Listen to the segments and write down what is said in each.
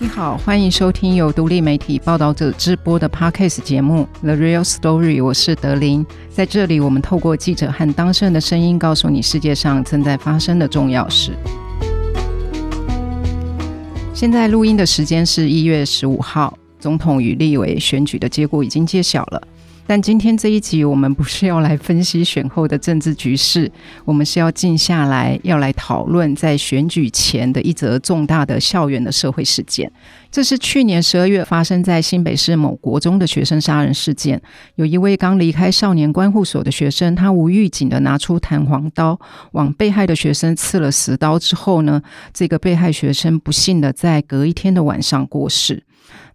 你好，欢迎收听由独立媒体报道者直播的 Podcast 节目《The Real Story》，我是德林。在这里，我们透过记者和当事人的声音，告诉你世界上正在发生的重要事。现在录音的时间是一月十五号，总统与立委选举的结果已经揭晓了。但今天这一集，我们不是要来分析选后的政治局势，我们是要静下来，要来讨论在选举前的一则重大的校园的社会事件。这是去年十二月发生在新北市某国中的学生杀人事件。有一位刚离开少年观护所的学生，他无预警的拿出弹簧刀往被害的学生刺了十刀之后呢，这个被害学生不幸的在隔一天的晚上过世。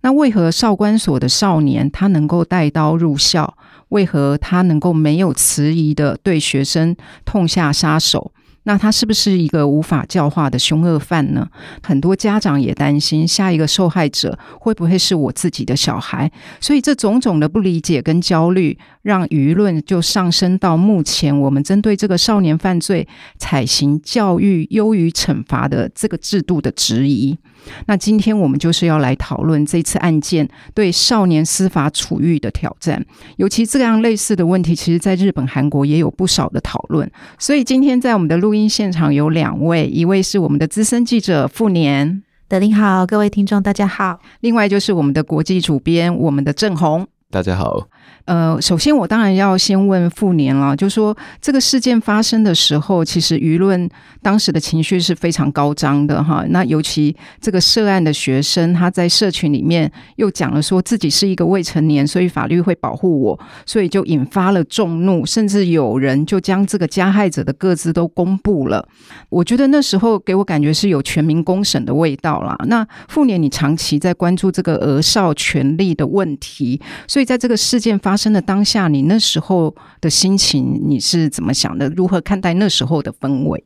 那为何少管所的少年他能够带刀入校？为何他能够没有迟疑的对学生痛下杀手？那他是不是一个无法教化的凶恶犯呢？很多家长也担心，下一个受害者会不会是我自己的小孩？所以这种种的不理解跟焦虑，让舆论就上升到目前我们针对这个少年犯罪采行教育优于惩罚的这个制度的质疑。那今天我们就是要来讨论这次案件对少年司法处遇的挑战，尤其这样类似的问题，其实在日本、韩国也有不少的讨论。所以今天在我们的录音现场有两位，一位是我们的资深记者傅年，德林好，各位听众大家好。另外就是我们的国际主编，我们的郑弘，大家好。呃，首先我当然要先问富年了，就说这个事件发生的时候，其实舆论当时的情绪是非常高涨的哈。那尤其这个涉案的学生，他在社群里面又讲了说自己是一个未成年，所以法律会保护我，所以就引发了众怒，甚至有人就将这个加害者的个资都公布了。我觉得那时候给我感觉是有全民公审的味道啦。那富年，你长期在关注这个儿少权利的问题，所以在这个事件发生的当下，你那时候的心情，你是怎么想的？如何看待那时候的氛围？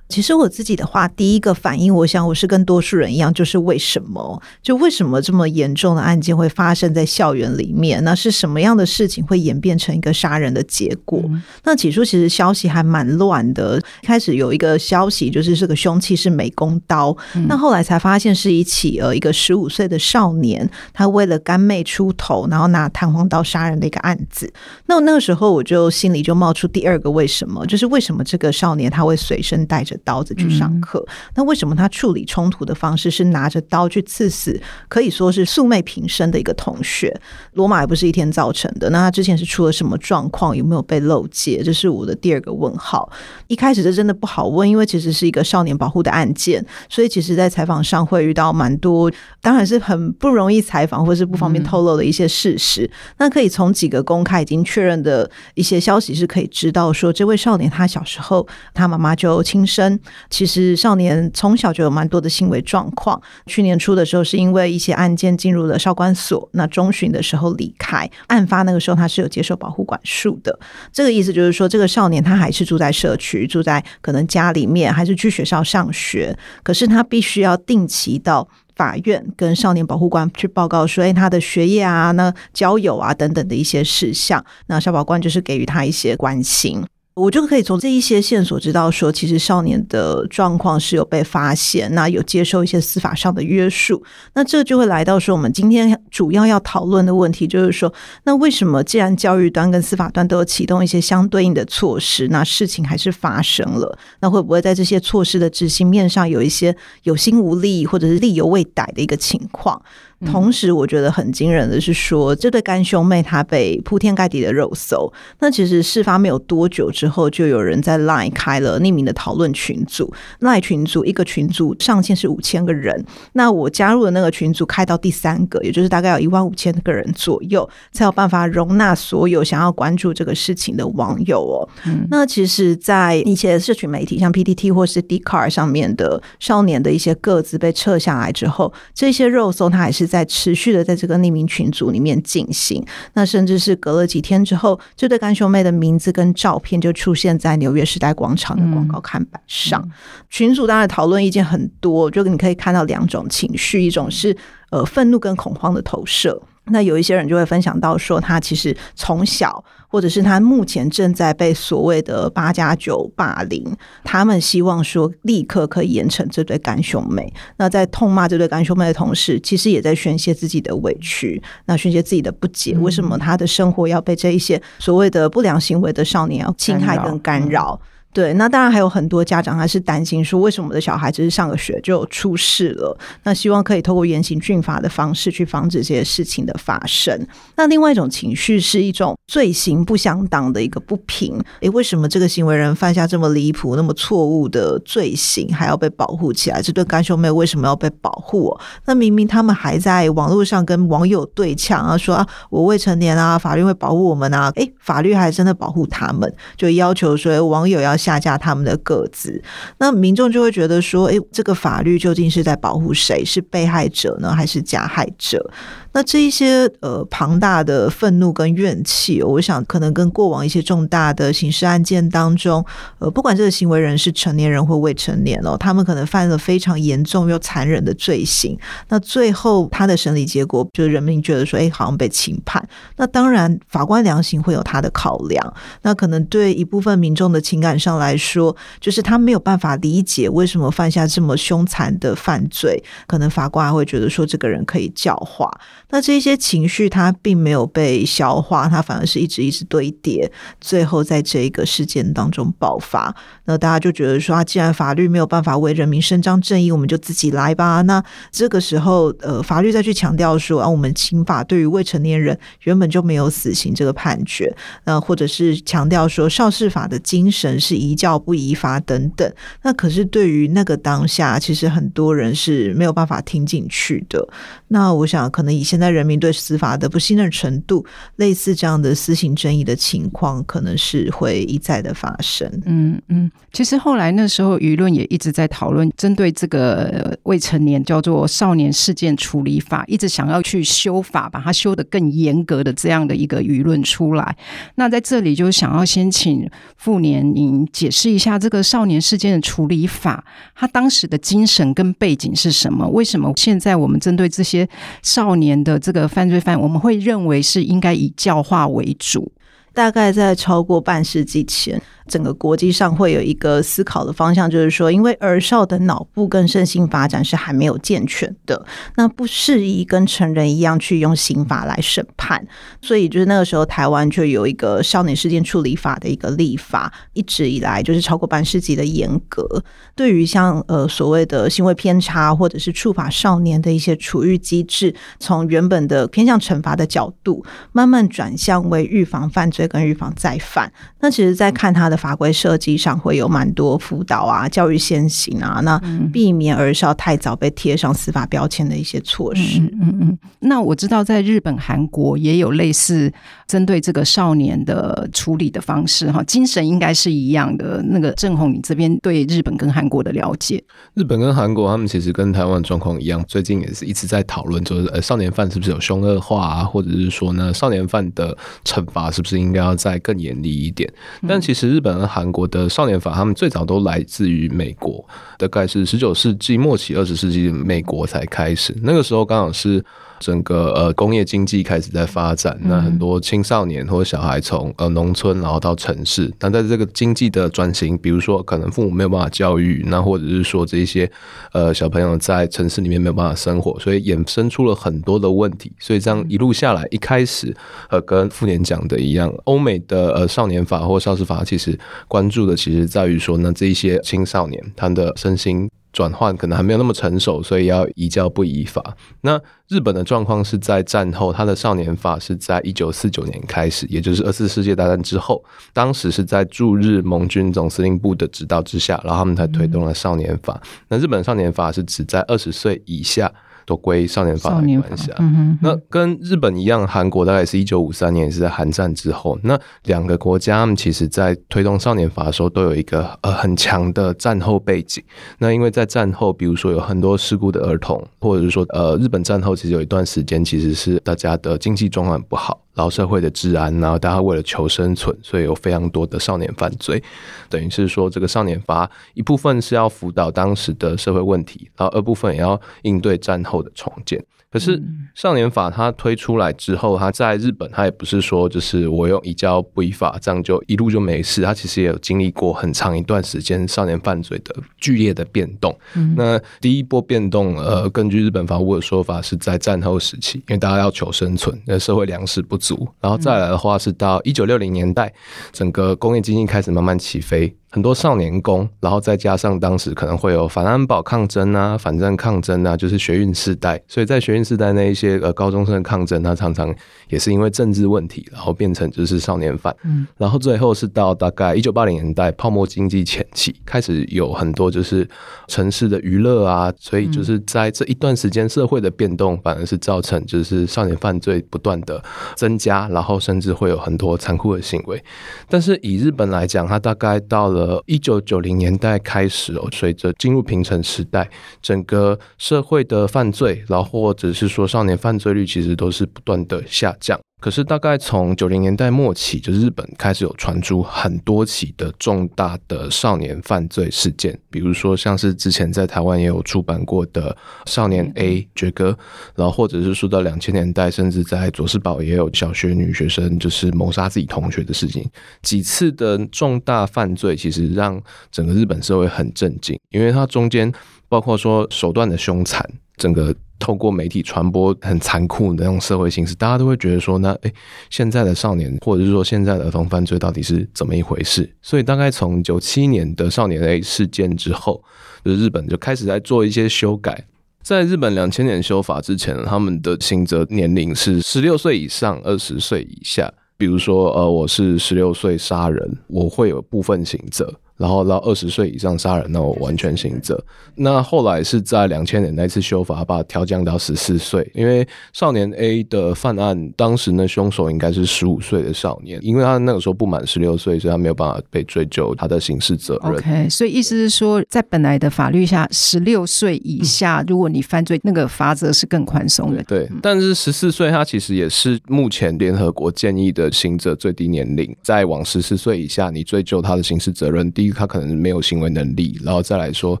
其实我自己的话，第一个反应，我想我是跟多数人一样，就是为什么？就为什么这么严重的案件会发生在校园里面？那是什么样的事情会演变成一个杀人的结果？嗯、那起初其实消息还蛮乱的，开始有一个消息就是这个凶器是美工刀，嗯、那后来才发现是一起呃一个十五岁的少年，他为了干妹出头，然后拿弹簧刀杀人的一个案子。那那个时候我就心里就冒出第二个为什么，就是为什么这个少年他会随身带着刀子去上课，嗯、那为什么他处理冲突的方式是拿着刀去刺死可以说是素昧平生的一个同学？罗马也不是一天造成的。那他之前是出了什么状况？有没有被漏接？这是我的第二个问号。一开始这真的不好问，因为其实是一个少年保护的案件，所以其实在采访上会遇到蛮多，当然是很不容易采访或是不方便透露的一些事实。嗯、那可以从几个公开已经确认的一些消息是可以知道说，这位少年他小时候他妈妈就亲生。其实少年从小就有蛮多的行为状况。去年初的时候，是因为一些案件进入了少管所，那中旬的时候离开。案发那个时候，他是有接受保护管束的。这个意思就是说，这个少年他还是住在社区，住在可能家里面，还是去学校上学。可是他必须要定期到法院跟少年保护官去报告说，哎，他的学业啊、那交友啊等等的一些事项。那少保官就是给予他一些关心。我就可以从这一些线索知道说，其实少年的状况是有被发现，那有接受一些司法上的约束。那这就会来到说，我们今天主要要讨论的问题，就是说，那为什么既然教育端跟司法端都有启动一些相对应的措施，那事情还是发生了？那会不会在这些措施的执行面上有一些有心无力，或者是力有未逮的一个情况？同时，我觉得很惊人的是说，这对干兄妹他被铺天盖地的肉搜。那其实事发没有多久之后，就有人在 Line 开了匿名的讨论群组。Line 群组一个群组上限是五千个人。那我加入的那个群组开到第三个，也就是大概有一万五千个人左右，才有办法容纳所有想要关注这个事情的网友哦。嗯、那其实，在一些社群媒体，像 PTT 或是 Dcard 上面的少年的一些个子被撤下来之后，这些肉搜它还是。在持续的在这个匿名群组里面进行，那甚至是隔了几天之后，这对干兄妹的名字跟照片就出现在纽约时代广场的广告看板上。群组当然讨论意见很多，就你可以看到两种情绪，一种是呃愤怒跟恐慌的投射。那有一些人就会分享到说，他其实从小，或者是他目前正在被所谓的八加九霸凌，他们希望说立刻可以严惩这对干兄妹。那在痛骂这对干兄妹的同时，其实也在宣泄自己的委屈，那宣泄自己的不解，为什么他的生活要被这一些所谓的不良行为的少年要侵害跟干扰？对，那当然还有很多家长还是担心说，为什么我的小孩只是上个学就出事了？那希望可以透过严刑峻法的方式去防止这些事情的发生。那另外一种情绪是一种罪行不相当的一个不平。诶，为什么这个行为人犯下这么离谱、那么错误的罪行，还要被保护起来？这对干兄妹为什么要被保护？那明明他们还在网络上跟网友对呛啊，说啊，我未成年啊，法律会保护我们啊。诶，法律还真的保护他们，就要求说网友要。下架他们的个子，那民众就会觉得说：“诶，这个法律究竟是在保护谁？是被害者呢，还是加害者？”那这一些呃庞大的愤怒跟怨气，我想可能跟过往一些重大的刑事案件当中，呃，不管这个行为人是成年人或未成年哦，他们可能犯了非常严重又残忍的罪行。那最后他的审理结果，就是人民觉得说，哎，好像被轻判。那当然，法官量刑会有他的考量。那可能对一部分民众的情感上来说，就是他没有办法理解为什么犯下这么凶残的犯罪，可能法官还会觉得说，这个人可以教化。那这些情绪，他并没有被消化，他反而是一直一直堆叠，最后在这一个事件当中爆发。那大家就觉得说，啊，既然法律没有办法为人民伸张正义，我们就自己来吧。那这个时候，呃，法律再去强调说，啊，我们刑法对于未成年人原本就没有死刑这个判决，那或者是强调说，少事法的精神是宜教不宜法等等。那可是对于那个当下，其实很多人是没有办法听进去的。那我想，可能以现在。人民对司法的不信任程度，类似这样的私刑争议的情况，可能是会一再的发生。嗯嗯，其实后来那时候舆论也一直在讨论，针对这个未成年叫做少年事件处理法，一直想要去修法，把它修得更严格的这样的一个舆论出来。那在这里就想要先请傅年您解释一下这个少年事件的处理法，他当时的精神跟背景是什么？为什么现在我们针对这些少年的这个犯罪犯，我们会认为是应该以教化为主。大概在超过半世纪前。整个国际上会有一个思考的方向，就是说，因为儿少的脑部跟身心发展是还没有健全的，那不适宜跟成人一样去用刑法来审判，所以就是那个时候台湾就有一个少年事件处理法的一个立法，一直以来就是超过半世纪的严格，对于像呃所谓的行为偏差或者是触法少年的一些处遇机制，从原本的偏向惩罚的角度，慢慢转向为预防犯罪跟预防再犯。那其实，在看他的。法规设计上会有蛮多辅导啊、教育先行啊，那避免儿少太早被贴上司法标签的一些措施。嗯嗯，嗯。那我知道在日本、韩国也有类似针对这个少年的处理的方式，哈，精神应该是一样的。那个郑红，你这边对日本跟韩国的了解？日本跟韩国他们其实跟台湾状况一样，最近也是一直在讨论，就是呃，少年犯是不是有凶恶化啊，或者是说呢，少年犯的惩罚是不是应该要再更严厉一点？但其实日本和韩国的少年法，他们最早都来自于美国，大概是十九世纪末期、二十世纪美国才开始。那个时候刚好是。整个呃工业经济开始在发展，那很多青少年或者小孩从呃农村然后到城市，那在这个经济的转型，比如说可能父母没有办法教育，那或者是说这一些呃小朋友在城市里面没有办法生活，所以衍生出了很多的问题。所以这样一路下来，一开始呃跟富年讲的一样，欧美的呃少年法或少事法其实关注的其实在于说呢，这一些青少年他的身心。转换可能还没有那么成熟，所以要移交不移法。那日本的状况是在战后，他的少年法是在一九四九年开始，也就是二次世界大战之后，当时是在驻日盟军总司令部的指导之下，然后他们才推动了少年法。那日本少年法是指在二十岁以下。都归少年法来管辖。那跟日本一样，韩国大概是一九五三年也，是在韩战之后。那两个国家，其实在推动少年法的时候，都有一个呃很强的战后背景。那因为在战后，比如说有很多事故的儿童，或者是说呃日本战后其实有一段时间，其实是大家的经济状况不好。老社会的治安，然后大家为了求生存，所以有非常多的少年犯罪。等于是说，这个少年法一部分是要辅导当时的社会问题，然后二部分也要应对战后的重建。可是少年法它推出来之后，它在日本，它也不是说就是我用移交不移法这样就一路就没事，它其实也有经历过很长一段时间少年犯罪的剧烈的变动。嗯、那第一波变动，呃，根据日本法务的说法，是在战后时期，因为大家要求生存，那社会粮食不足，然后再来的话是到一九六零年代，整个工业经济开始慢慢起飞。很多少年宫，然后再加上当时可能会有反安保抗争啊、反战抗争啊，就是学运世代。所以在学运世代那一些呃高中生的抗争，他常常也是因为政治问题，然后变成就是少年犯。嗯，然后最后是到大概一九八零年代泡沫经济前期，开始有很多就是城市的娱乐啊，所以就是在这一段时间社会的变动，反而是造成就是少年犯罪不断的增加，然后甚至会有很多残酷的行为。但是以日本来讲，它大概到了。呃，一九九零年代开始哦，随着进入平成时代，整个社会的犯罪，然后或者是说少年犯罪率，其实都是不断的下降。可是大概从九零年代末期，就是日本开始有传出很多起的重大的少年犯罪事件，比如说像是之前在台湾也有出版过的《少年 A 绝歌》，然后或者是说到两千年代，甚至在佐世保也有小学女学生就是谋杀自己同学的事情。几次的重大犯罪，其实让整个日本社会很震惊，因为它中间包括说手段的凶残，整个。透过媒体传播很残酷的那种社会形式，大家都会觉得说，那诶，现在的少年或者是说现在的儿童犯罪到底是怎么一回事？所以大概从九七年的少年 A 事件之后，就是日本就开始在做一些修改。在日本两千年修法之前，他们的刑责年龄是十六岁以上，二十岁以下。比如说，呃，我是十六岁杀人，我会有部分刑责。然后到二十岁以上杀人，那我完全刑责。那后来是在两千年那次修法，把它调降到十四岁。因为少年 A 的犯案，当时呢凶手应该是十五岁的少年，因为他那个时候不满十六岁，所以他没有办法被追究他的刑事责任。OK，所以意思是说，在本来的法律下，十六岁以下，如果你犯罪，那个罚则是更宽松的。对，但是十四岁，他其实也是目前联合国建议的刑责最低年龄。再往十四岁以下，你追究他的刑事责任，第一，他可能没有行为能力，然后再来说，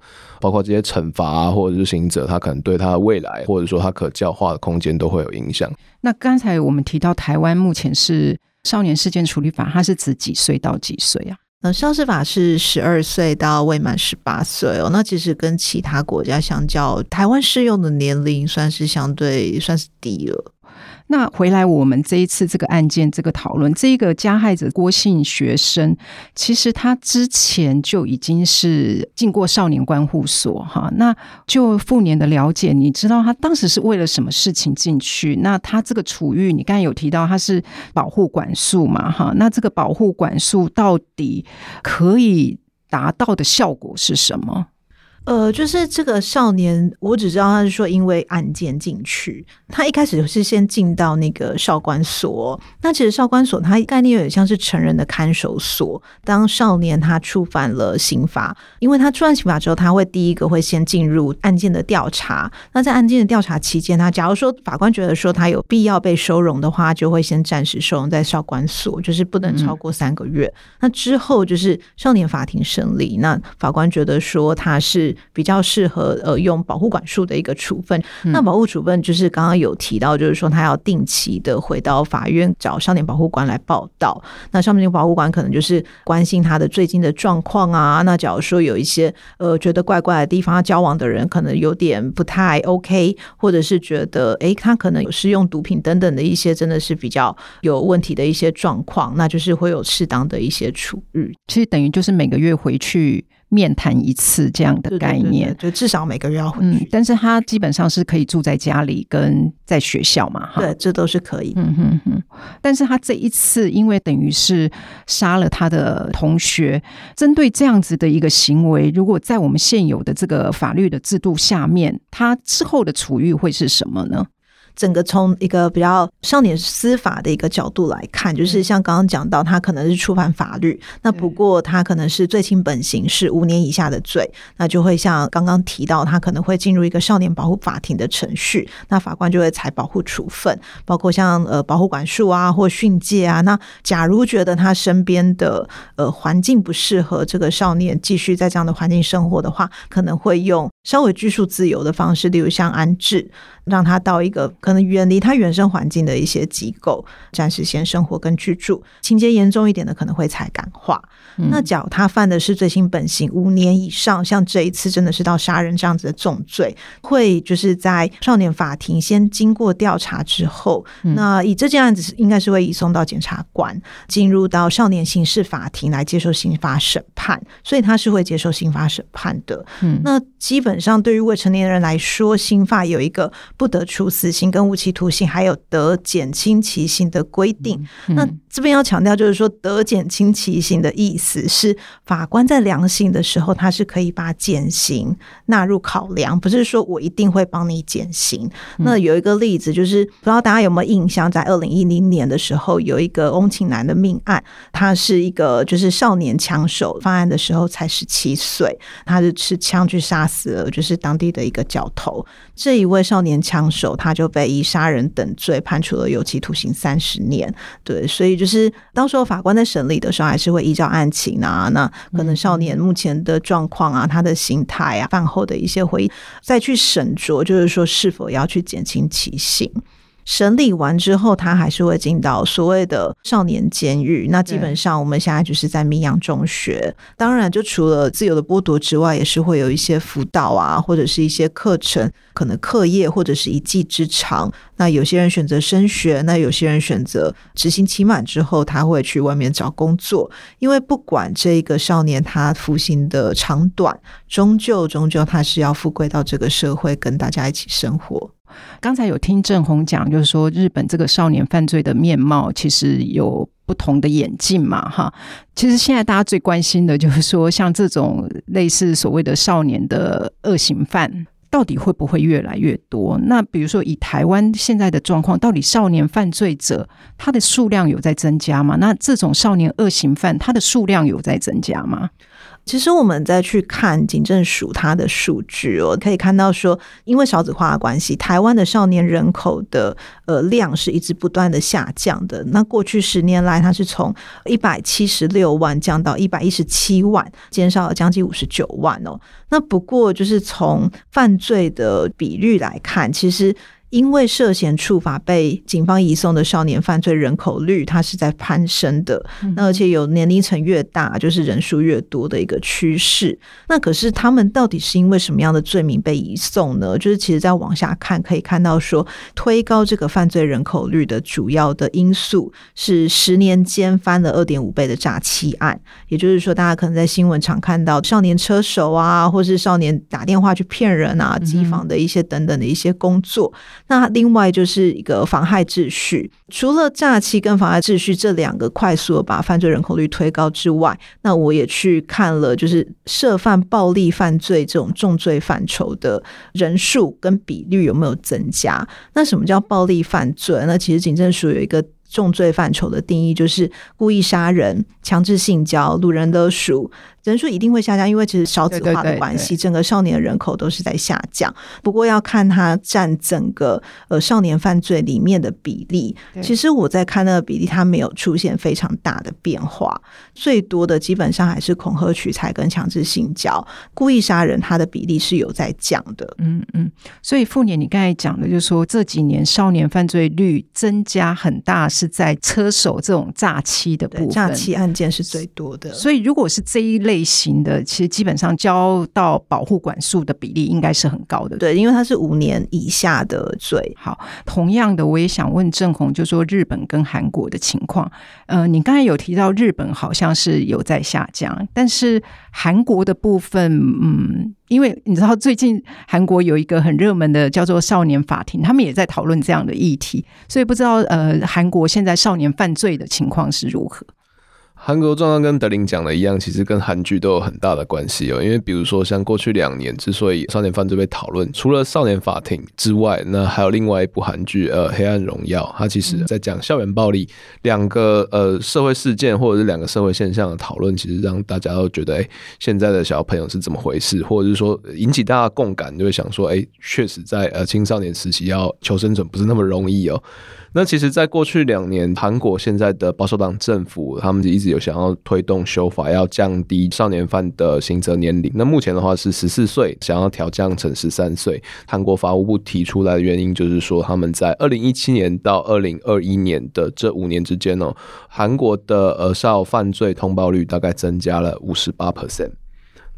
包括这些惩罚啊，或者是行者，他可能对他的未来，或者说他可教化的空间都会有影响。那刚才我们提到台湾目前是少年事件处理法，它是指几岁到几岁啊？呃，少事法是十二岁到未满十八岁哦。那其实跟其他国家相较，台湾适用的年龄算是相对算是低了。那回来，我们这一次这个案件这个讨论，这个加害者郭姓学生，其实他之前就已经是进过少年观护所哈。那就富年的了解，你知道他当时是为了什么事情进去？那他这个处遇，你刚才有提到他是保护管束嘛哈？那这个保护管束到底可以达到的效果是什么？呃，就是这个少年，我只知道他是说因为案件进去，他一开始是先进到那个少管所。那其实少管所它概念有点像是成人的看守所。当少年他触犯了刑法，因为他触犯刑法之后，他会第一个会先进入案件的调查。那在案件的调查期间，他假如说法官觉得说他有必要被收容的话，就会先暂时收容在少管所，就是不能超过三个月。嗯、那之后就是少年法庭审理，那法官觉得说他是。比较适合呃用保护管束的一个处分，嗯、那保护处分就是刚刚有提到，就是说他要定期的回到法院找少年保护官来报道。那少年保护官可能就是关心他的最近的状况啊。那假如说有一些呃觉得怪怪的地方，他交往的人可能有点不太 OK，或者是觉得诶他可能有使用毒品等等的一些真的是比较有问题的一些状况，那就是会有适当的一些处遇。其实等于就是每个月回去。面谈一次这样的概念，对对对对，就至少每个月要回去。嗯，但是他基本上是可以住在家里跟在学校嘛，哈，对，这都是可以。嗯哼哼。但是他这一次，因为等于是杀了他的同学，针对这样子的一个行为，如果在我们现有的这个法律的制度下面，他之后的处遇会是什么呢？整个从一个比较少年司法的一个角度来看，就是像刚刚讲到，他可能是触犯法律，那不过他可能是罪轻本刑是五年以下的罪，那就会像刚刚提到，他可能会进入一个少年保护法庭的程序，那法官就会采保护处分，包括像呃保护管束啊或训诫啊。那假如觉得他身边的呃环境不适合这个少年继续在这样的环境生活的话，可能会用稍微拘束自由的方式，例如像安置。让他到一个可能远离他原生环境的一些机构，暂时先生活跟居住。情节严重一点的，可能会才感化。嗯、那假如他犯的是罪轻本刑五年以上，像这一次真的是到杀人这样子的重罪，会就是在少年法庭先经过调查之后，嗯、那以这件案子是应该是会移送到检察官，进入到少年刑事法庭来接受刑法审判，所以他是会接受刑法审判的。嗯，那基本上对于未成年人来说，刑法有一个。不得处死刑跟无期徒刑，还有得减轻其刑的规定。那这边要强调，就是说得减轻其刑的意思是，法官在量刑的时候，他是可以把减刑纳入考量，不是说我一定会帮你减刑。嗯、那有一个例子，就是不知道大家有没有印象，在二零一零年的时候，有一个翁庆南的命案，他是一个就是少年枪手，犯案的时候才十七岁，他是持枪去杀死了就是当地的一个角头。这一位少年枪手，他就被以杀人等罪判处了有期徒刑三十年。对，所以就是到时候法官在审理的时候，还是会依照案情啊，那可能少年目前的状况啊，他的心态啊，饭后的一些回忆，再去审酌，就是说是否要去减轻其刑。审理完之后，他还是会进到所谓的少年监狱。那基本上我们现在就是在明阳中学。当然，就除了自由的剥夺之外，也是会有一些辅导啊，或者是一些课程，可能课业或者是一技之长。那有些人选择升学，那有些人选择执行期满之后，他会去外面找工作。因为不管这个少年他服刑的长短，终究终究他是要复归到这个社会，跟大家一起生活。刚才有听郑红讲，就是说日本这个少年犯罪的面貌其实有不同的演进嘛，哈。其实现在大家最关心的就是说，像这种类似所谓的少年的恶行犯，到底会不会越来越多？那比如说以台湾现在的状况，到底少年犯罪者他的数量有在增加吗？那这种少年恶行犯他的数量有在增加吗？其实我们再去看警政署它的数据哦，可以看到说，因为少子化的关系，台湾的少年人口的呃量是一直不断的下降的。那过去十年来，它是从一百七十六万降到一百一十七万，减少了将近五十九万哦。那不过就是从犯罪的比率来看，其实。因为涉嫌触法被警方移送的少年犯罪人口率，它是在攀升的。那而且有年龄层越大，就是人数越多的一个趋势。那可是他们到底是因为什么样的罪名被移送呢？就是其实再往下看，可以看到说，推高这个犯罪人口率的主要的因素是十年间翻了二点五倍的诈欺案。也就是说，大家可能在新闻常看到少年车手啊，或是少年打电话去骗人啊、机房的一些等等的一些工作。那另外就是一个妨害秩序，除了诈欺跟妨害秩序这两个快速的把犯罪人口率推高之外，那我也去看了，就是涉犯暴力犯罪这种重罪范畴的人数跟比率有没有增加？那什么叫暴力犯罪？那其实警政署有一个重罪范畴的定义，就是故意杀人、强制性交、路人勒赎。人数一定会下降，因为其实少子化的关系，整个少年人口都是在下降。不过要看它占整个呃少年犯罪里面的比例。其实我在看那个比例，它没有出现非常大的变化。最多的基本上还是恐吓取财跟强制性交，故意杀人它的比例是有在降的。嗯嗯，所以傅年你刚才讲的，就是说这几年少年犯罪率增加很大，是在车手这种诈欺的部分，诈欺案件是最多的。所以如果是这一类。类型的其实基本上交到保护管束的比例应该是很高的，对，因为它是五年以下的罪。好，同样的，我也想问郑红，就说日本跟韩国的情况。呃，你刚才有提到日本好像是有在下降，但是韩国的部分，嗯，因为你知道最近韩国有一个很热门的叫做少年法庭，他们也在讨论这样的议题，所以不知道呃，韩国现在少年犯罪的情况是如何？韩国状况跟德林讲的一样，其实跟韩剧都有很大的关系哦。因为比如说，像过去两年之所以少年犯罪被讨论，除了《少年法庭》之外，那还有另外一部韩剧，呃，《黑暗荣耀》，它其实在讲校园暴力两个呃社会事件或者是两个社会现象的讨论，其实让大家都觉得，哎、欸，现在的小朋友是怎么回事，或者是说引起大家共感，就会想说，哎、欸，确实在呃青少年时期要求生存不是那么容易哦。那其实，在过去两年，韩国现在的保守党政府，他们就一直有想要推动修法，要降低少年犯的刑责年龄。那目前的话是十四岁，想要调降成十三岁。韩国法务部提出来的原因就是说，他们在二零一七年到二零二一年的这五年之间哦，韩国的儿少犯罪通报率大概增加了五十八 percent。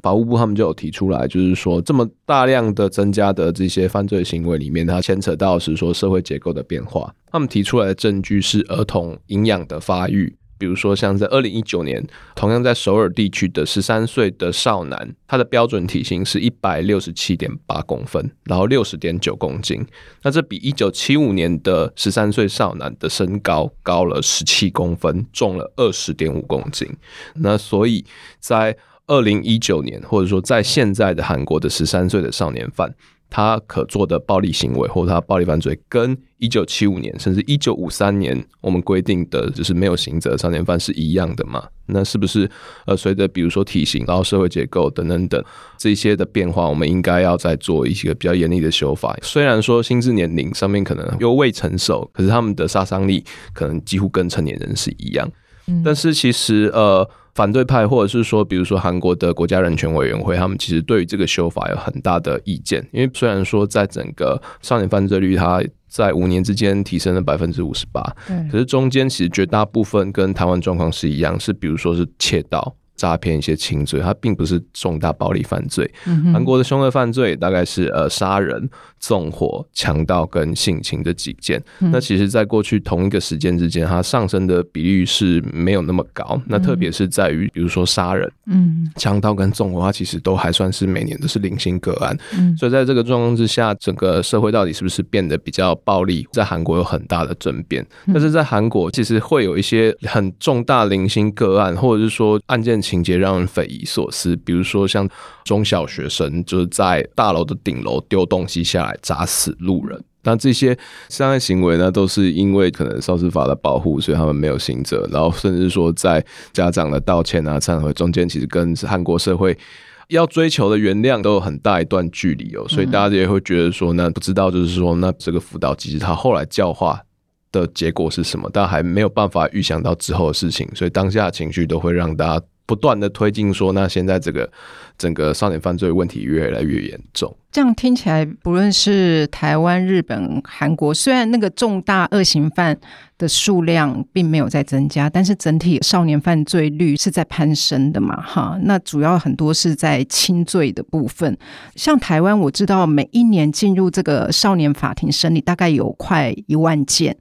法务部他们就有提出来，就是说这么大量的增加的这些犯罪行为里面，它牵扯到是说社会结构的变化。他们提出来的证据是儿童营养的发育，比如说像在二零一九年，同样在首尔地区的十三岁的少男，他的标准体型是一百六十七点八公分，然后六十点九公斤。那这比一九七五年的十三岁少男的身高高了十七公分，重了二十点五公斤。那所以在二零一九年，或者说在现在的韩国的十三岁的少年犯，他可做的暴力行为或者他暴力犯罪，跟一九七五年甚至一九五三年我们规定的就是没有刑责的少年犯是一样的嘛？那是不是呃随着比如说体型，然后社会结构等等等这些的变化，我们应该要再做一些比较严厉的修法？虽然说心智年龄上面可能又未成熟，可是他们的杀伤力可能几乎跟成年人是一样。嗯、但是其实呃。反对派，或者是说，比如说韩国的国家人权委员会，他们其实对于这个修法有很大的意见。因为虽然说在整个少年犯罪率，它在五年之间提升了百分之五十八，可是中间其实绝大部分跟台湾状况是一样，是比如说是窃盗。诈骗一些轻罪，它并不是重大暴力犯罪。韩、嗯、国的凶恶犯罪大概是呃杀人、纵火、强盗跟性侵这几件。嗯、那其实，在过去同一个时间之间，它上升的比率是没有那么高。嗯、那特别是在于，比如说杀人、嗯，强盗跟纵火，它其实都还算是每年都是零星个案。嗯，所以在这个状况之下，整个社会到底是不是变得比较暴力，在韩国有很大的争辩。嗯、但是在韩国，其实会有一些很重大零星个案，或者是说案件。情节让人匪夷所思，比如说像中小学生就是在大楼的顶楼丢东西下来砸死路人，那这些伤害行为呢，都是因为可能少事法的保护，所以他们没有刑责，然后甚至说在家长的道歉啊、忏悔中间，其实跟韩国社会要追求的原谅都有很大一段距离哦，所以大家也会觉得说，那不知道就是说，那这个辅导机制他后来教化的结果是什么？但还没有办法预想到之后的事情，所以当下的情绪都会让大家。不断的推进，说那现在这个整个少年犯罪问题越来越严重。这样听起来，不论是台湾、日本、韩国，虽然那个重大恶行犯的数量并没有在增加，但是整体少年犯罪率是在攀升的嘛？哈，那主要很多是在轻罪的部分。像台湾，我知道每一年进入这个少年法庭审理，大概有快一万件。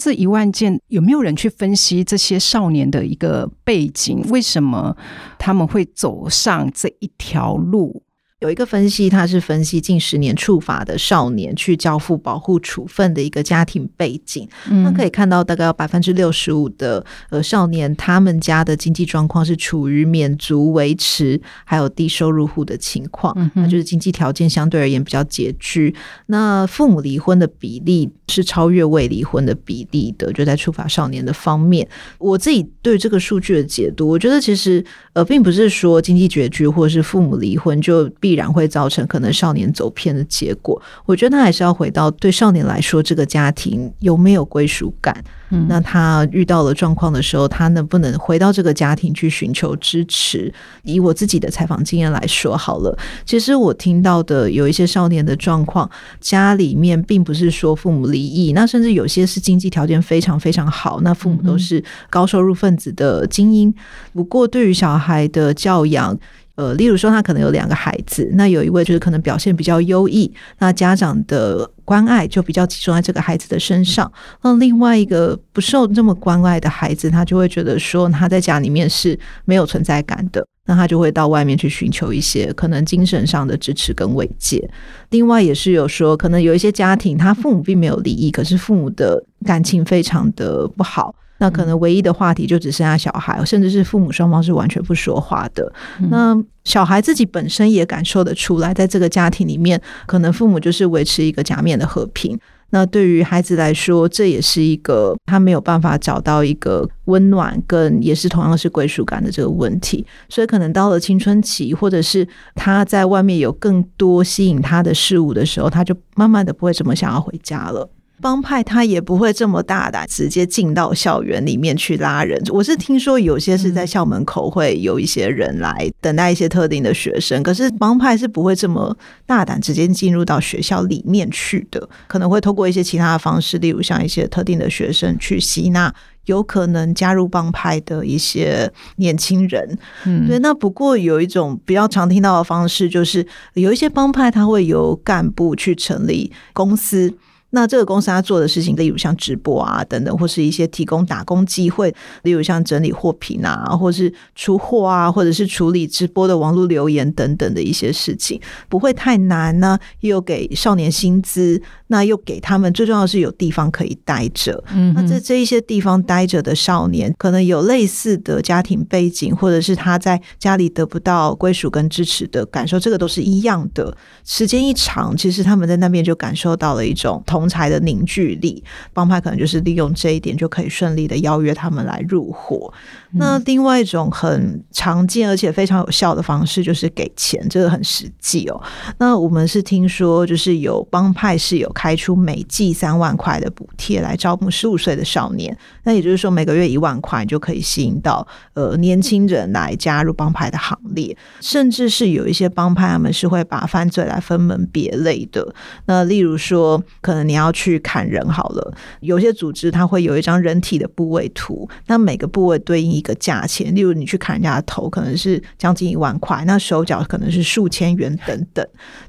这一万件有没有人去分析这些少年的一个背景？为什么他们会走上这一条路？有一个分析，它是分析近十年触法的少年去交付保护处分的一个家庭背景。那、嗯、可以看到，大概有百分之六十五的呃少年，他们家的经济状况是处于免足维持，还有低收入户的情况，那、就是经济条件相对而言比较拮据。那父母离婚的比例是超越未离婚的比例的，就在触法少年的方面。我自己对这个数据的解读，我觉得其实呃，并不是说经济拮据或者是父母离婚就必必然会造成可能少年走偏的结果。我觉得他还是要回到对少年来说，这个家庭有没有归属感？嗯，那他遇到了状况的时候，他能不能回到这个家庭去寻求支持？以我自己的采访经验来说，好了，其实我听到的有一些少年的状况，家里面并不是说父母离异，那甚至有些是经济条件非常非常好，那父母都是高收入分子的精英。不过，对于小孩的教养，呃，例如说，他可能有两个孩子，那有一位就是可能表现比较优异，那家长的关爱就比较集中在这个孩子的身上。那另外一个不受这么关爱的孩子，他就会觉得说他在家里面是没有存在感的，那他就会到外面去寻求一些可能精神上的支持跟慰藉。另外也是有说，可能有一些家庭他父母并没有离异，可是父母的感情非常的不好。那可能唯一的话题就只剩下小孩，甚至是父母双方是完全不说话的。那小孩自己本身也感受得出来，在这个家庭里面，可能父母就是维持一个假面的和平。那对于孩子来说，这也是一个他没有办法找到一个温暖，跟也是同样是归属感的这个问题。所以可能到了青春期，或者是他在外面有更多吸引他的事物的时候，他就慢慢的不会这么想要回家了。帮派他也不会这么大胆，直接进到校园里面去拉人。我是听说有些是在校门口会有一些人来等待一些特定的学生，可是帮派是不会这么大胆直接进入到学校里面去的，可能会透过一些其他的方式，例如像一些特定的学生去吸纳有可能加入帮派的一些年轻人。嗯，对。那不过有一种比较常听到的方式，就是有一些帮派他会由干部去成立公司。那这个公司他做的事情，例如像直播啊等等，或是一些提供打工机会，例如像整理货品啊，或是出货啊，或者是处理直播的网络留言等等的一些事情，不会太难呢。又给少年薪资，那又给他们最重要的是有地方可以待着。嗯，那在这一些地方待着的少年，可能有类似的家庭背景，或者是他在家里得不到归属跟支持的感受，这个都是一样的。时间一长，其实他们在那边就感受到了一种同。同侪的凝聚力，帮派可能就是利用这一点，就可以顺利的邀约他们来入伙。那另外一种很常见而且非常有效的方式，就是给钱，这个很实际哦。那我们是听说，就是有帮派是有开出每季三万块的补贴来招募十五岁的少年。那也就是说，每个月一万块就可以吸引到呃年轻人来加入帮派的行列。甚至是有一些帮派，他们是会把犯罪来分门别类的。那例如说，可能你要去砍人好了，有些组织它会有一张人体的部位图，那每个部位对应一个价钱，例如你去砍人家的头，可能是将近一万块，那手脚可能是数千元等等。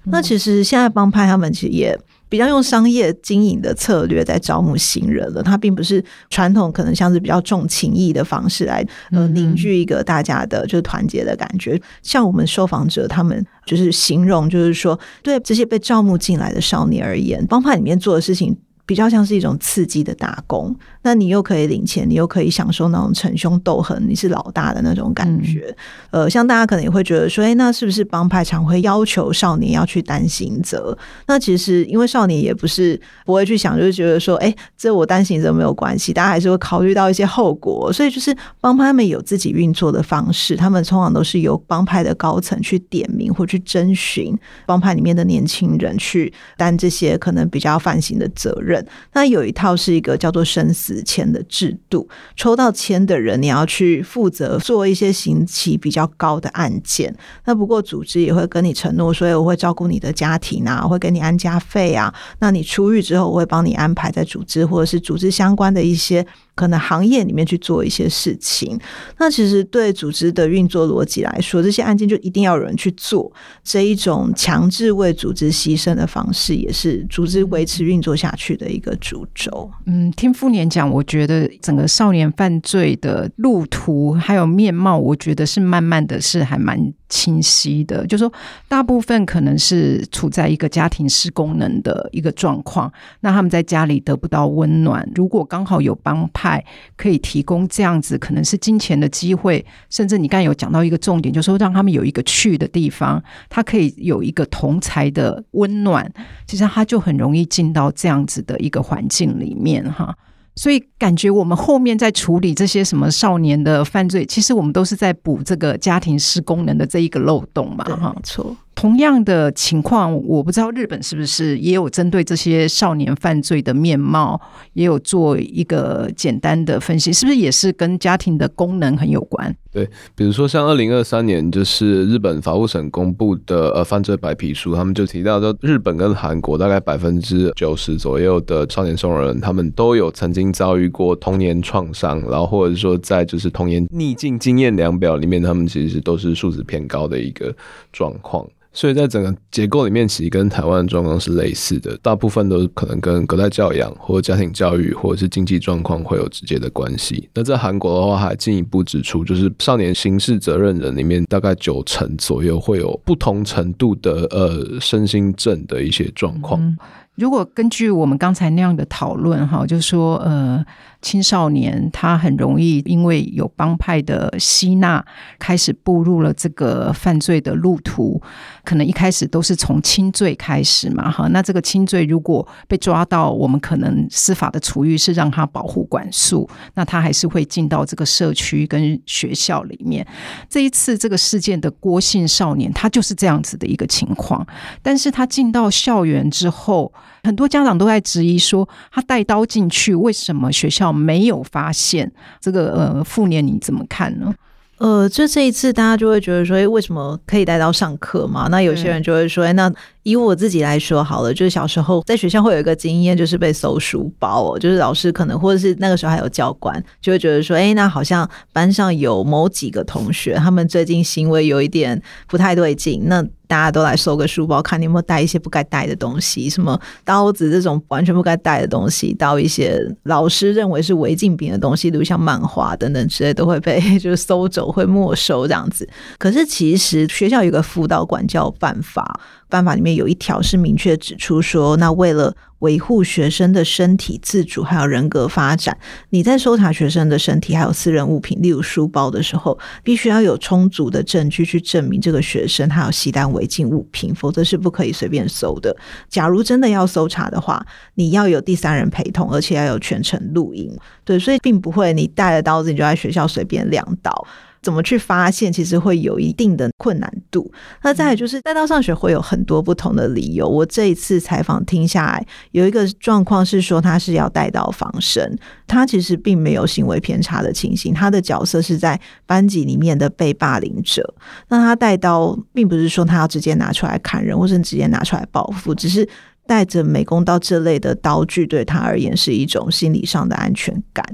那其实现在帮派他们其实也比较用商业经营的策略在招募新人了，他并不是传统可能像是比较重情义的方式来呃凝聚一个大家的就是团结的感觉。像我们受访者他们就是形容，就是说对这些被招募进来的少年而言，帮派里面做的事情。比较像是一种刺激的打工，那你又可以领钱，你又可以享受那种逞凶斗狠，你是老大的那种感觉。嗯、呃，像大家可能也会觉得说，哎，那是不是帮派常会要求少年要去担刑责？那其实因为少年也不是不会去想，就是觉得说，哎，这我担刑责没有关系，大家还是会考虑到一些后果。所以就是帮派他们有自己运作的方式，他们通常都是由帮派的高层去点名或去征询帮派里面的年轻人去担这些可能比较犯刑的责任。那有一套是一个叫做生死签的制度，抽到签的人，你要去负责做一些刑期比较高的案件。那不过组织也会跟你承诺，所以我会照顾你的家庭啊，会给你安家费啊。那你出狱之后，我会帮你安排在组织或者是组织相关的一些。可能行业里面去做一些事情，那其实对组织的运作逻辑来说，这些案件就一定要有人去做。这一种强制为组织牺牲的方式，也是组织维持运作下去的一个主轴。嗯，听傅年讲，我觉得整个少年犯罪的路途还有面貌，我觉得是慢慢的是还蛮清晰的。就是说，大部分可能是处在一个家庭失功能的一个状况，那他们在家里得不到温暖，如果刚好有帮派。可以提供这样子，可能是金钱的机会，甚至你刚才有讲到一个重点，就是说让他们有一个去的地方，他可以有一个同才的温暖，其实他就很容易进到这样子的一个环境里面哈。所以感觉我们后面在处理这些什么少年的犯罪，其实我们都是在补这个家庭失功能的这一个漏洞嘛，哈，没错。同样的情况，我不知道日本是不是也有针对这些少年犯罪的面貌，也有做一个简单的分析，是不是也是跟家庭的功能很有关？对，比如说像二零二三年，就是日本法务省公布的呃犯罪白皮书，他们就提到说，日本跟韩国大概百分之九十左右的少年送人，他们都有曾经遭遇过童年创伤，然后或者说在就是童年逆境经验量表里面，他们其实都是数值偏高的一个状况。所以在整个结构里面，其实跟台湾的状况是类似的，大部分都可能跟隔代教养或家庭教育或者是经济状况会有直接的关系。那在韩国的话，还进一步指出，就是少年刑事责任人里面，大概九成左右会有不同程度的呃身心症的一些状况。如果根据我们刚才那样的讨论，哈，就是说，呃。青少年他很容易因为有帮派的吸纳，开始步入了这个犯罪的路途。可能一开始都是从轻罪开始嘛，哈。那这个轻罪如果被抓到，我们可能司法的处遇是让他保护管束，那他还是会进到这个社区跟学校里面。这一次这个事件的郭姓少年，他就是这样子的一个情况。但是他进到校园之后，很多家长都在质疑说，他带刀进去，为什么学校没有发现？这个呃，傅年你怎么看呢？呃，就这一次，大家就会觉得说，诶，为什么可以带刀上课嘛？那有些人就会说，诶，那。以我自己来说好了，就是小时候在学校会有一个经验，就是被搜书包哦，就是老师可能或者是那个时候还有教官，就会觉得说，哎，那好像班上有某几个同学，他们最近行为有一点不太对劲，那大家都来搜个书包，看你有没有带一些不该带的东西，什么刀子这种完全不该带的东西，到一些老师认为是违禁品的东西，比如像漫画等等之类，都会被 就是搜走，会没收这样子。可是其实学校有个辅导管教办法。办法里面有一条是明确指出说，那为了维护学生的身体自主还有人格发展，你在搜查学生的身体还有私人物品，例如书包的时候，必须要有充足的证据去证明这个学生他有携带违禁物品，否则是不可以随便搜的。假如真的要搜查的话，你要有第三人陪同，而且要有全程录音。对，所以并不会你带了刀子你就在学校随便亮刀。怎么去发现，其实会有一定的困难度。那再就是带刀上学会有很多不同的理由。我这一次采访听下来，有一个状况是说他是要带刀防身，他其实并没有行为偏差的情形，他的角色是在班级里面的被霸凌者。那他带刀，并不是说他要直接拿出来砍人，或是直接拿出来报复，只是。带着美工刀这类的刀具，对他而言是一种心理上的安全感。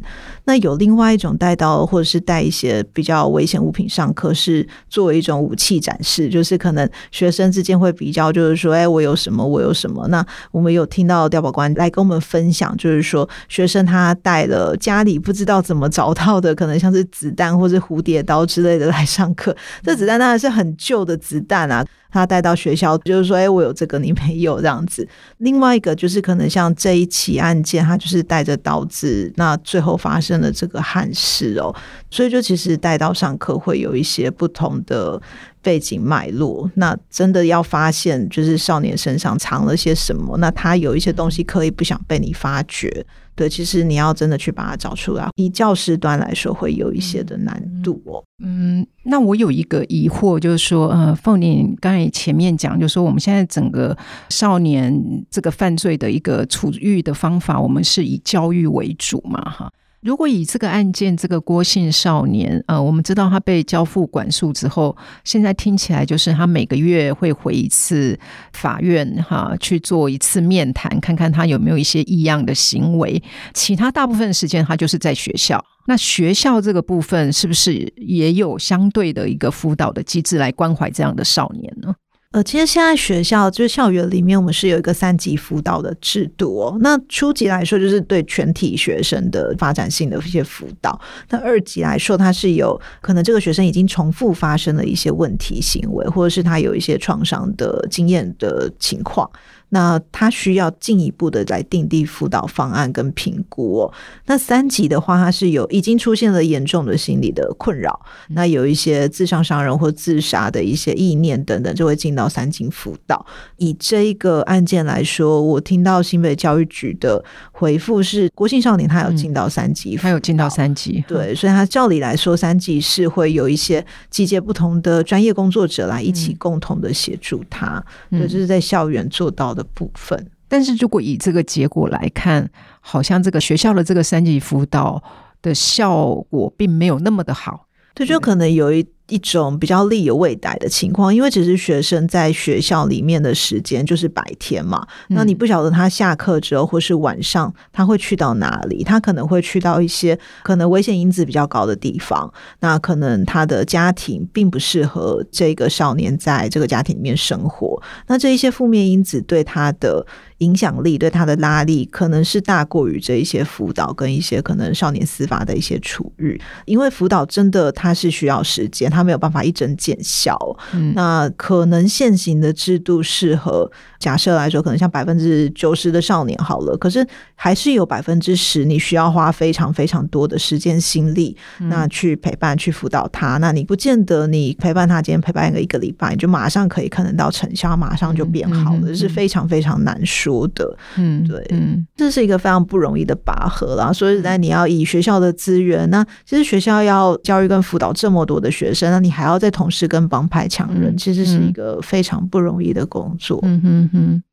那有另外一种带刀，或者是带一些比较危险物品上课，是作为一种武器展示，就是可能学生之间会比较，就是说，哎，我有什么，我有什么。那我们有听到调保官来跟我们分享，就是说，学生他带了家里不知道怎么找到的，可能像是子弹或是蝴蝶刀之类的来上课。这子弹当然是很旧的子弹啊。他带到学校，就是说，哎，我有这个，你没有这样子。另外一个就是可能像这一起案件，他就是带着刀子，那最后发生了这个憾事哦。所以就其实带刀上课会有一些不同的背景脉络。那真的要发现，就是少年身上藏了些什么，那他有一些东西可以不想被你发觉。对，其实你要真的去把它找出来，以教师端来说，会有一些的难度哦。嗯，那我有一个疑惑，就是说，呃，凤玲刚才前面讲，就是说，我们现在整个少年这个犯罪的一个处遇的方法，我们是以教育为主嘛，哈。如果以这个案件，这个郭姓少年，呃，我们知道他被交付管束之后，现在听起来就是他每个月会回一次法院，哈，去做一次面谈，看看他有没有一些异样的行为。其他大部分时间他就是在学校。那学校这个部分是不是也有相对的一个辅导的机制来关怀这样的少年呢？呃，其实现在学校就是校园里面，我们是有一个三级辅导的制度哦。那初级来说，就是对全体学生的发展性的一些辅导；那二级来说，它是有可能这个学生已经重复发生了一些问题行为，或者是他有一些创伤的经验的情况。那他需要进一步的来定地辅导方案跟评估哦。那三级的话，他是有已经出现了严重的心理的困扰，那有一些自伤伤人或自杀的一些意念等等，就会进到三级辅导。以这一个案件来说，我听到新北教育局的回复是，国姓少年他有进到三级，他有进到三级，对，所以他照理来说，三级是会有一些集结不同的专业工作者来一起共同的协助他，对，就是在校园做到的部分，但是如果以这个结果来看，好像这个学校的这个三级辅导的效果并没有那么的好，对，就可能有一。一种比较力有未逮的情况，因为只是学生在学校里面的时间就是白天嘛，嗯、那你不晓得他下课之后或是晚上他会去到哪里，他可能会去到一些可能危险因子比较高的地方，那可能他的家庭并不适合这个少年在这个家庭里面生活，那这一些负面因子对他的影响力、对他的拉力，可能是大过于这一些辅导跟一些可能少年司法的一些处遇。因为辅导真的它是需要时间，它没有办法一针见效。嗯，那可能现行的制度适合假设来说，可能像百分之九十的少年好了，可是还是有百分之十你需要花非常非常多的时间心力，嗯、那去陪伴去辅导他。那你不见得你陪伴他今天陪伴一个一个礼拜，你就马上可以看得到成效，马上就变好了，这、是非常非常难说的。嗯，对，嗯，这是一个非常不容易的拔河啦。所以，在你要以学校的资源，那其实学校要教育跟辅导这么多的学生，那你还要再同时跟帮派强人，其实是一个非常不容易的工作。嗯哼哼。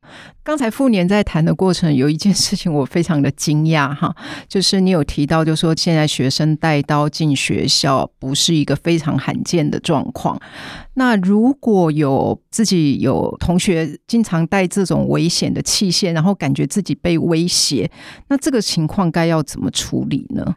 刚才傅年在谈的过程，有一件事情我非常的惊讶哈，就是你有提到，就是说现在学生带刀进学校不是一个非常罕见的状况。那如果有自己有同学经常带这种危险的器械，然后感觉自己被威胁，那这个情况该要怎么处理呢？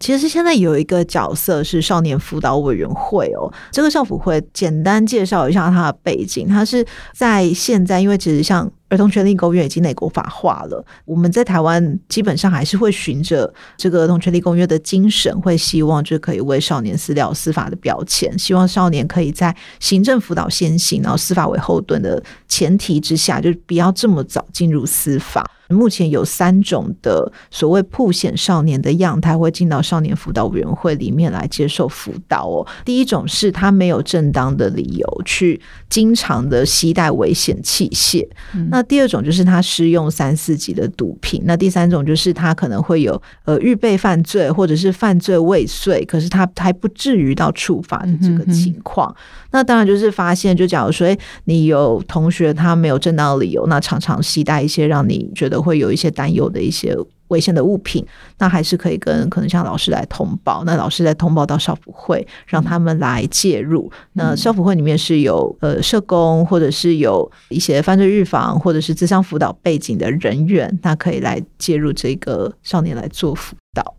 其实现在有一个角色是少年辅导委员会哦，这个少辅会简单介绍一下它的背景，它是在现在，因为其实像。儿童权利公约已经美国法化了，我们在台湾基本上还是会循着这个儿童权利公约的精神，会希望就可以为少年私了司法的标签，希望少年可以在行政辅导先行，然后司法为后盾的前提之下，就不要这么早进入司法。目前有三种的所谓曝险少年的样态会进到少年辅导委员会里面来接受辅导哦。第一种是他没有正当的理由去经常的携带危险器械，嗯、那第二种就是他施用三四级的毒品，那第三种就是他可能会有呃预备犯罪或者是犯罪未遂，可是他还不至于到处罚的这个情况。嗯、那当然就是发现，就假如说你有同学他没有正当理由，那常常携带一些让你觉得。会有一些担忧的一些危险的物品，那还是可以跟可能像老师来通报，那老师再通报到少辅会，让他们来介入。那少辅会里面是有呃社工，或者是有一些犯罪预防或者是智商辅导背景的人员，那可以来介入这个少年来做辅导。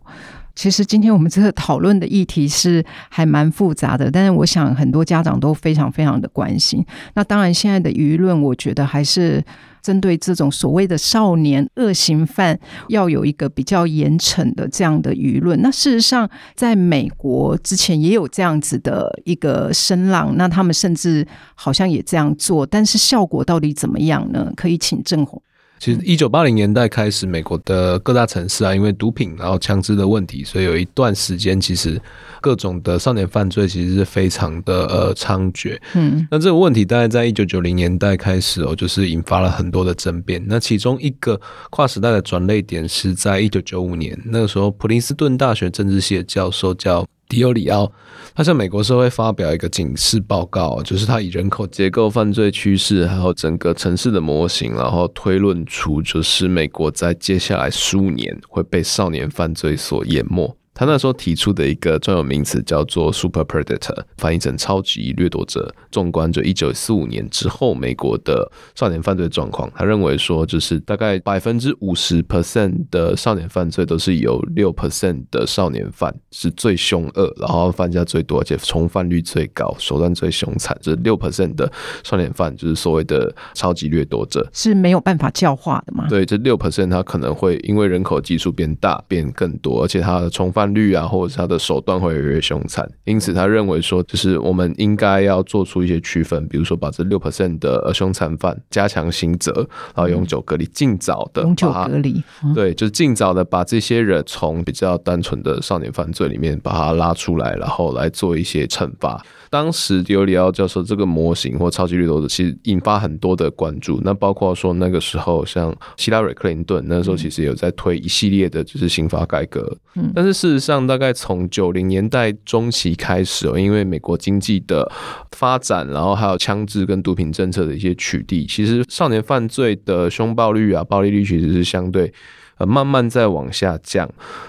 其实今天我们这个讨论的议题是还蛮复杂的，但是我想很多家长都非常非常的关心。那当然，现在的舆论我觉得还是。针对这种所谓的少年恶行犯，要有一个比较严惩的这样的舆论。那事实上，在美国之前也有这样子的一个声浪，那他们甚至好像也这样做，但是效果到底怎么样呢？可以请震鋐。其实，一九八零年代开始，美国的各大城市啊，因为毒品然后枪支的问题，所以有一段时间，其实各种的少年犯罪其实是非常的呃猖獗。嗯，那这个问题大概在一九九零年代开始哦，就是引发了很多的争辩。那其中一个跨时代的转捩点是在一九九五年，那个时候普林斯顿大学政治系的教授叫迪欧里奥。他向美国社会发表一个警示报告，就是他以人口结构、犯罪趋势，还有整个城市的模型，然后推论出，就是美国在接下来十五年会被少年犯罪所淹没。他那时候提出的一个专有名词叫做 Super Predator，翻译成超级掠夺者。纵观就一九四五年之后美国的少年犯罪状况，他认为说，就是大概百分之五十 percent 的少年犯罪都是由六 percent 的少年犯是最凶恶，然后犯下最多，而且重犯率最高，手段最凶残。这六 percent 的少年犯就是所谓的超级掠夺者，是没有办法教化的吗？对，这六 percent 他可能会因为人口基数变大，变更多，而且他的重犯。犯率啊，或者是他的手段会越来越凶残，因此他认为说，就是我们应该要做出一些区分，比如说把这六 percent 的凶残犯加强刑责，然后永久隔离，尽早的永久隔离，对，就是尽早的把这些人从比较单纯的少年犯罪里面把他拉出来，然后来做一些惩罚。当时迪欧里奥教授这个模型或超级掠夺者，其实引发很多的关注。那包括说那个时候，像希拉蕊·克林顿那时候其实有在推一系列的就是刑法改革。嗯，但是事实上，大概从九零年代中期开始哦，因为美国经济的发展，然后还有枪支跟毒品政策的一些取缔，其实少年犯罪的凶暴率啊、暴力率其实是相对。呃慢慢在往下降。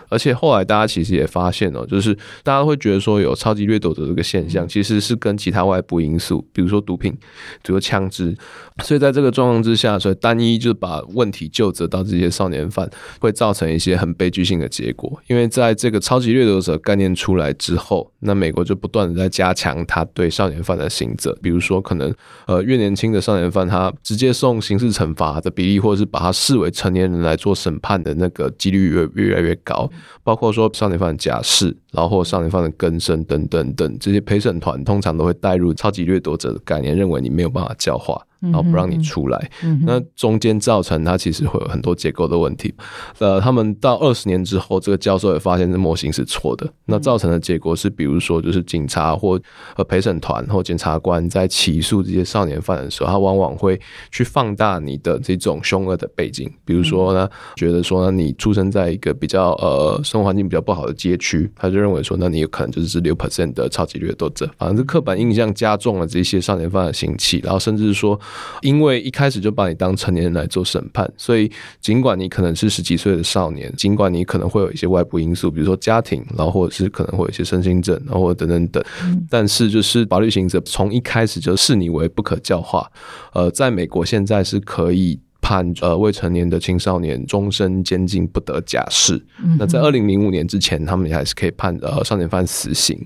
而且后来大家其实也发现哦，就是大家会觉得说有超级掠夺者这个现象，其实是跟其他外部因素，比如说毒品，比如说枪支。所以在这个状况之下，所以单一就把问题就责到这些少年犯，会造成一些很悲剧性的结果。因为在这个超级掠夺者概念出来之后，那美国就不断的在加强他对少年犯的刑责，比如说可能呃越年轻的少年犯，他直接送刑事惩罚的比例，或者是把他视为成年人来做审判的那个几率越越来越高。包括说少年犯的假释，然后或少年犯的更生等等等，这些陪审团通常都会带入超级掠夺者的概念，认为你没有办法教化。然后不让你出来，嗯、那中间造成他其实会有很多结构的问题。呃，他们到二十年之后，这个教授也发现这模型是错的。那造成的结果是，比如说，就是警察或呃陪审团或检察官在起诉这些少年犯的时候，他往往会去放大你的这种凶恶的背景。比如说呢，觉得说呢，你出生在一个比较呃生活环境比较不好的街区，他就认为说，那你有可能就是六 percent 的超级掠夺者。反正这刻板印象加重了这些少年犯的刑期，然后甚至是说。因为一开始就把你当成年人来做审判，所以尽管你可能是十几岁的少年，尽管你可能会有一些外部因素，比如说家庭，然后或者是可能会有一些身心症，然后等等等，但是就是法律行者从一开始就视你为不可教化。呃，在美国现在是可以判呃未成年的青少年终身监禁不得假释。那在二零零五年之前，他们也还是可以判呃少年犯死刑。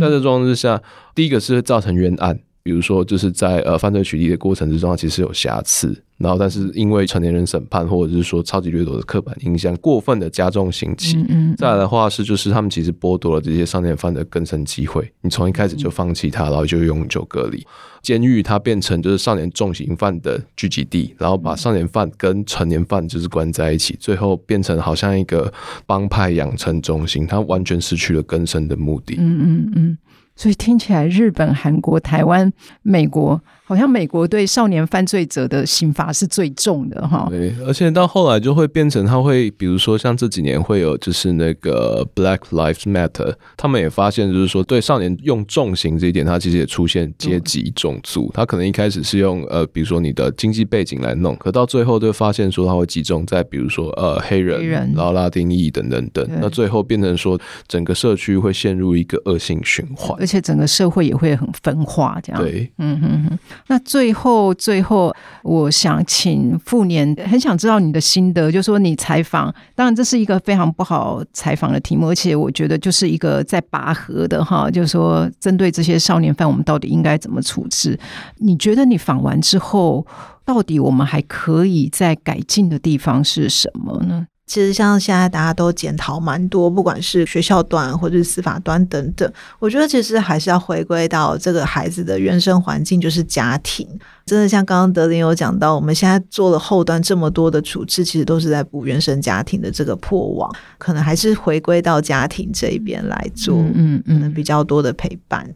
在这状况之下，第一个是造成冤案。比如说，就是在呃犯罪取缔的过程之中，其实有瑕疵，然后但是因为成年人审判或者是说超级掠夺的刻板印象，过分的加重刑期。嗯嗯。再来的话是，就是他们其实剥夺了这些少年犯的更生机会。你从一开始就放弃他，然后就永久隔离。监狱它变成就是少年重刑犯的聚集地，然后把少年犯跟成年犯就是关在一起，最后变成好像一个帮派养成中心，它完全失去了更生的目的。嗯嗯嗯。所以听起来，日本、韩国、台湾、美国。好像美国对少年犯罪者的刑罚是最重的哈，对，而且到后来就会变成他会，比如说像这几年会有就是那个 Black Lives Matter，他们也发现就是说对少年用重刑这一点，他其实也出现阶级种族，他可能一开始是用呃，比如说你的经济背景来弄，可到最后就发现说他会集中在比如说呃黑人，黑人然后拉丁裔等等。等，那最后变成说整个社区会陷入一个恶性循环，而且整个社会也会很分化这样，对，嗯哼哼。那最后，最后，我想请傅年，很想知道你的心得，就说你采访，当然这是一个非常不好采访的题目，而且我觉得就是一个在拔河的哈，就是说针对这些少年犯，我们到底应该怎么处置？你觉得你访完之后，到底我们还可以再改进的地方是什么呢？其实像现在大家都检讨蛮多，不管是学校端或者是司法端等等，我觉得其实还是要回归到这个孩子的原生环境，就是家庭。真的像刚刚德林有讲到，我们现在做了后端这么多的处置，其实都是在补原生家庭的这个破网，可能还是回归到家庭这一边来做，嗯嗯，比较多的陪伴。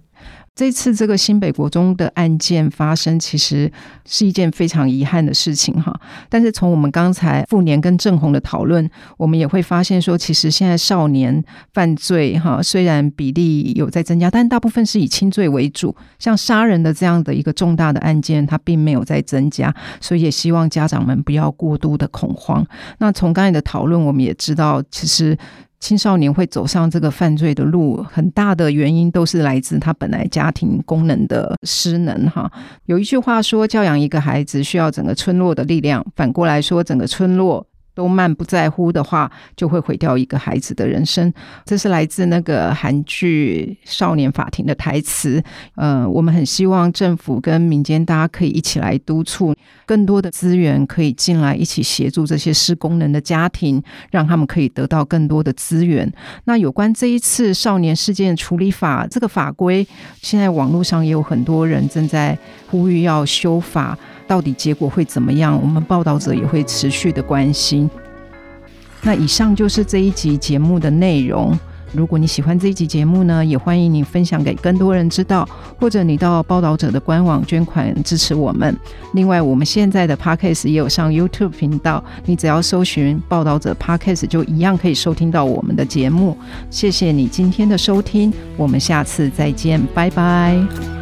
这次这个新北国中的案件发生，其实是一件非常遗憾的事情哈。但是从我们刚才富年跟正红的讨论，我们也会发现说，其实现在少年犯罪哈，虽然比例有在增加，但大部分是以轻罪为主，像杀人的这样的一个重大的案件，它并没有在增加。所以也希望家长们不要过度的恐慌。那从刚才的讨论，我们也知道，其实。青少年会走上这个犯罪的路，很大的原因都是来自他本来家庭功能的失能。哈，有一句话说，教养一个孩子需要整个村落的力量，反过来说，整个村落。都漫不在乎的话，就会毁掉一个孩子的人生。这是来自那个韩剧《少年法庭》的台词。呃，我们很希望政府跟民间大家可以一起来督促，更多的资源可以进来，一起协助这些失功能的家庭，让他们可以得到更多的资源。那有关这一次少年事件处理法这个法规，现在网络上也有很多人正在呼吁要修法。到底结果会怎么样？我们报道者也会持续的关心。那以上就是这一集节目的内容。如果你喜欢这一集节目呢，也欢迎你分享给更多人知道，或者你到报道者的官网捐款支持我们。另外，我们现在的 Podcast 也有上 YouTube 频道，你只要搜寻报道者 Podcast 就一样可以收听到我们的节目。谢谢你今天的收听，我们下次再见，拜拜。